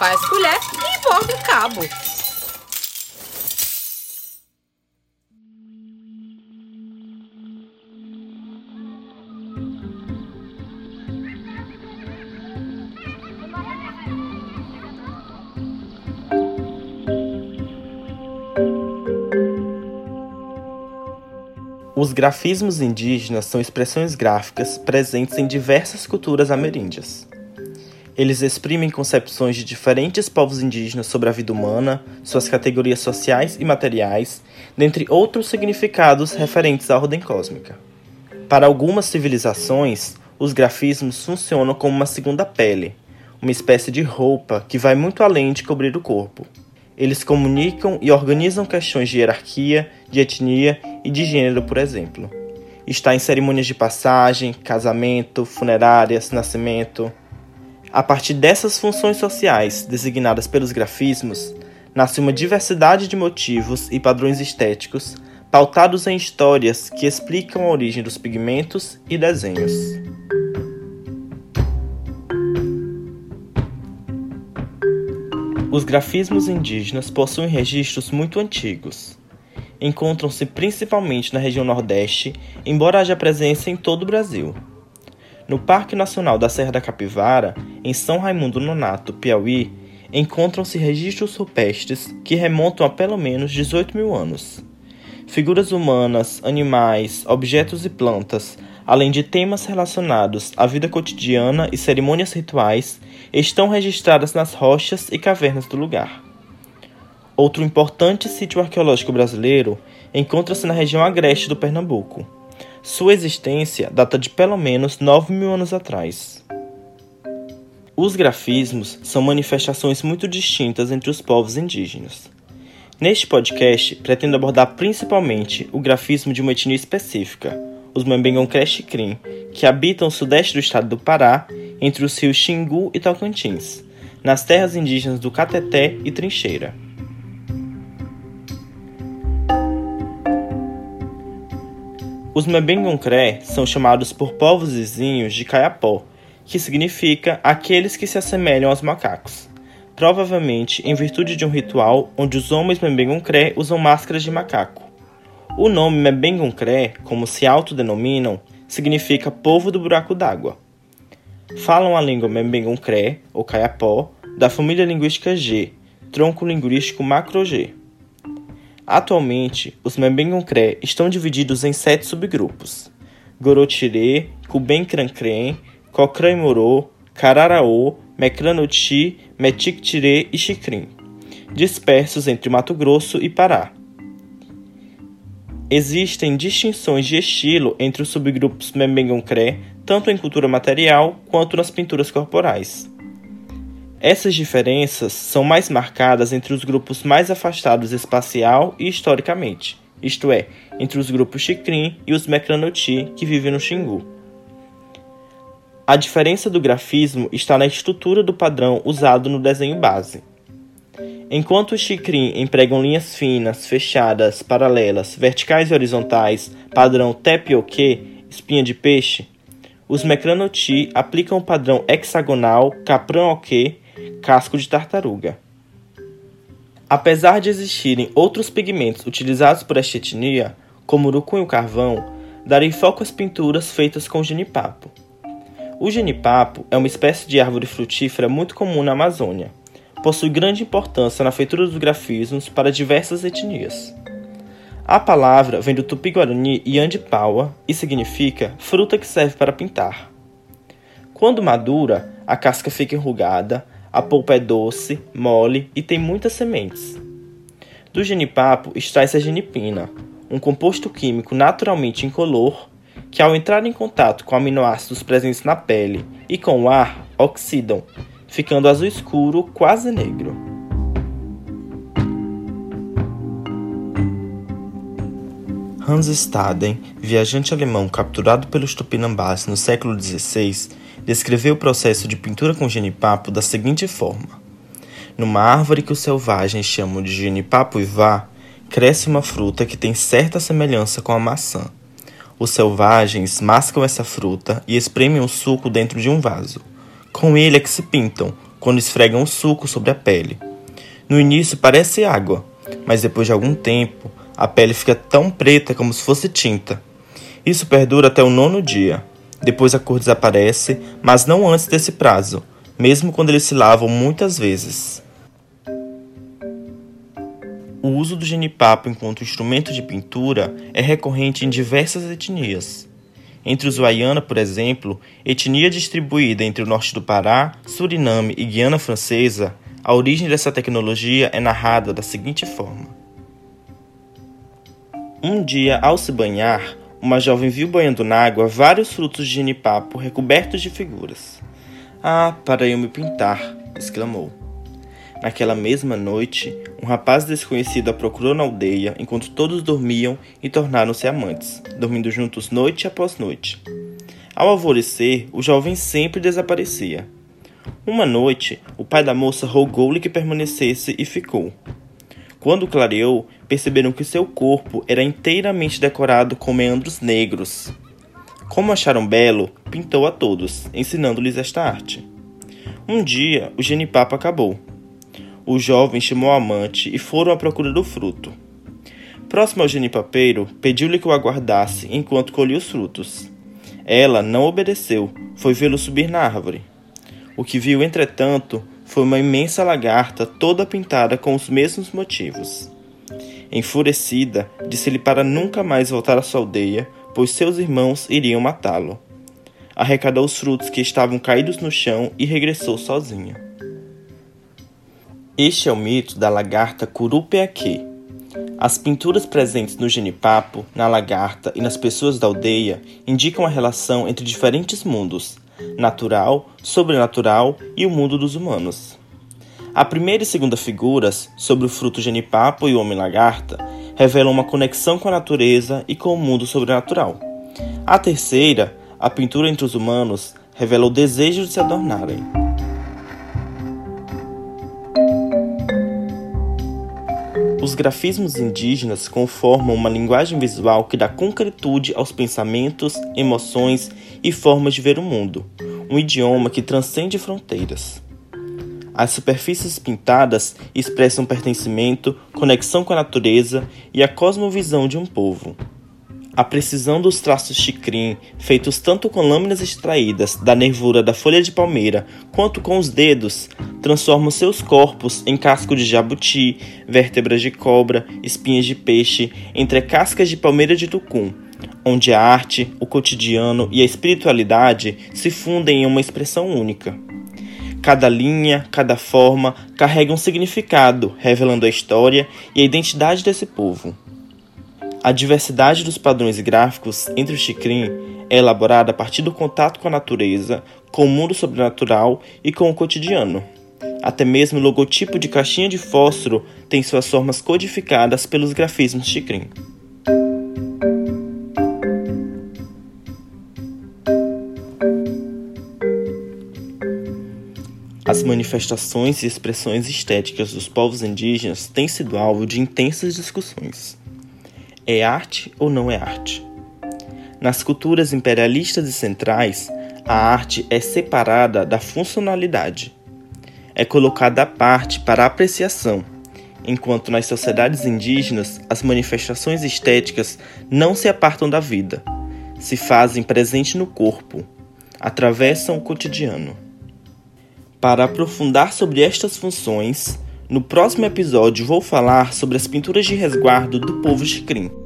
faz colher e borda o cabo. Os grafismos indígenas são expressões gráficas presentes em diversas culturas ameríndias. Eles exprimem concepções de diferentes povos indígenas sobre a vida humana, suas categorias sociais e materiais, dentre outros significados referentes à ordem cósmica. Para algumas civilizações, os grafismos funcionam como uma segunda pele, uma espécie de roupa que vai muito além de cobrir o corpo. Eles comunicam e organizam questões de hierarquia, de etnia e de gênero, por exemplo. Está em cerimônias de passagem, casamento, funerárias, nascimento. A partir dessas funções sociais designadas pelos grafismos, nasce uma diversidade de motivos e padrões estéticos pautados em histórias que explicam a origem dos pigmentos e desenhos. Os grafismos indígenas possuem registros muito antigos. Encontram-se principalmente na região Nordeste, embora haja presença em todo o Brasil. No Parque Nacional da Serra da Capivara, em São Raimundo Nonato, Piauí, encontram-se registros rupestres que remontam a pelo menos 18 mil anos. Figuras humanas, animais, objetos e plantas, além de temas relacionados à vida cotidiana e cerimônias rituais, estão registradas nas rochas e cavernas do lugar. Outro importante sítio arqueológico brasileiro encontra-se na região agreste do Pernambuco. Sua existência data de pelo menos 9 mil anos atrás. Os grafismos são manifestações muito distintas entre os povos indígenas. Neste podcast, pretendo abordar principalmente o grafismo de uma etnia específica, os Mambengon Creshikrim, que habitam o sudeste do estado do Pará, entre os rios Xingu e Tocantins, nas terras indígenas do Cateté e Trincheira. Os Mbengoncré são chamados por povos vizinhos de Caiapó, que significa aqueles que se assemelham aos macacos, provavelmente em virtude de um ritual onde os homens Mbengoncré usam máscaras de macaco. O nome Mbengoncré, como se autodenominam, significa povo do buraco d'água. Falam a língua Mbengoncré, ou Caiapó, da família linguística G, tronco linguístico macro-G. Atualmente, os Mbengoncré estão divididos em sete subgrupos: Gorotire, Kubenkrancrém, Cocrã-Morô, Cararaô, Mecranoti, Metictire e Xicrim, dispersos entre Mato Grosso e Pará. Existem distinções de estilo entre os subgrupos Membengoncré, tanto em cultura material quanto nas pinturas corporais. Essas diferenças são mais marcadas entre os grupos mais afastados espacial e historicamente, isto é, entre os grupos Xicrim e os Mecranoti que vivem no Xingu. A diferença do grafismo está na estrutura do padrão usado no desenho base. Enquanto os Xicrim empregam linhas finas, fechadas, paralelas, verticais e horizontais, padrão Tepioque, espinha de peixe, os Mecranoti aplicam o padrão hexagonal Capran-Oque, casco de tartaruga. Apesar de existirem outros pigmentos utilizados por esta etnia, como o urucum e o carvão, darei foco às pinturas feitas com genipapo. O genipapo é uma espécie de árvore frutífera muito comum na Amazônia possui grande importância na feitura dos grafismos para diversas etnias. A palavra vem do tupi-guarani Yandipawa e significa fruta que serve para pintar. Quando madura, a casca fica enrugada, a polpa é doce, mole e tem muitas sementes. Do genipapo extrai-se a genipina, um composto químico naturalmente incolor que, ao entrar em contato com aminoácidos presentes na pele e com o ar, oxidam, ficando azul escuro, quase negro. Hans Staden, viajante alemão capturado pelos tupinambás no século XVI, descreveu o processo de pintura com genipapo da seguinte forma: Numa árvore que os selvagens chamam de genipapo ivá, cresce uma fruta que tem certa semelhança com a maçã. Os selvagens mascam essa fruta e espremem o suco dentro de um vaso. Com ele é que se pintam, quando esfregam o suco sobre a pele. No início parece água, mas depois de algum tempo a pele fica tão preta como se fosse tinta. Isso perdura até o nono dia. Depois a cor desaparece, mas não antes desse prazo, mesmo quando eles se lavam muitas vezes. O uso do genipapo enquanto instrumento de pintura é recorrente em diversas etnias. Entre os Waiana, por exemplo, etnia distribuída entre o norte do Pará, Suriname e Guiana Francesa, a origem dessa tecnologia é narrada da seguinte forma: Um dia, ao se banhar, uma jovem viu banhando na água vários frutos de genipapo recobertos de figuras. Ah, para eu me pintar! exclamou. Naquela mesma noite, um rapaz desconhecido a procurou na aldeia enquanto todos dormiam e tornaram-se amantes, dormindo juntos noite após noite. Ao alvorecer, o jovem sempre desaparecia. Uma noite, o pai da moça rogou-lhe que permanecesse e ficou. Quando clareou, perceberam que seu corpo era inteiramente decorado com meandros negros. Como acharam belo, pintou a todos, ensinando-lhes esta arte. Um dia, o genipapo acabou o jovem chamou a amante e foram à procura do fruto. Próximo ao genipapeiro, pediu-lhe que o aguardasse enquanto colhia os frutos. Ela não obedeceu, foi vê-lo subir na árvore. O que viu, entretanto, foi uma imensa lagarta toda pintada com os mesmos motivos. Enfurecida, disse-lhe para nunca mais voltar à sua aldeia, pois seus irmãos iriam matá-lo. Arrecadou os frutos que estavam caídos no chão e regressou sozinha. Este é o mito da lagarta Curupeaque. As pinturas presentes no genipapo, na lagarta e nas pessoas da aldeia indicam a relação entre diferentes mundos, natural, sobrenatural e o mundo dos humanos. A primeira e segunda figuras, sobre o fruto genipapo e o homem-lagarta, revelam uma conexão com a natureza e com o mundo sobrenatural. A terceira, a pintura entre os humanos, revela o desejo de se adornarem. Os grafismos indígenas conformam uma linguagem visual que dá concretude aos pensamentos, emoções e formas de ver o mundo, um idioma que transcende fronteiras. As superfícies pintadas expressam pertencimento, conexão com a natureza e a cosmovisão de um povo. A precisão dos traços chicrim, feitos tanto com lâminas extraídas da nervura da folha de palmeira quanto com os dedos, transformam seus corpos em casco de jabuti, vértebras de cobra, espinhas de peixe, entre cascas de palmeira de tucum, onde a arte, o cotidiano e a espiritualidade se fundem em uma expressão única. Cada linha, cada forma carrega um significado, revelando a história e a identidade desse povo. A diversidade dos padrões gráficos entre o Xicrim é elaborada a partir do contato com a natureza, com o mundo sobrenatural e com o cotidiano. Até mesmo o logotipo de caixinha de fósforo tem suas formas codificadas pelos grafismos Xicrim. As manifestações e expressões estéticas dos povos indígenas têm sido alvo de intensas discussões. É arte ou não é arte? Nas culturas imperialistas e centrais, a arte é separada da funcionalidade. É colocada à parte para apreciação, enquanto nas sociedades indígenas as manifestações estéticas não se apartam da vida, se fazem presente no corpo, atravessam o cotidiano. Para aprofundar sobre estas funções, no próximo episódio vou falar sobre as pinturas de resguardo do povo Xicrim.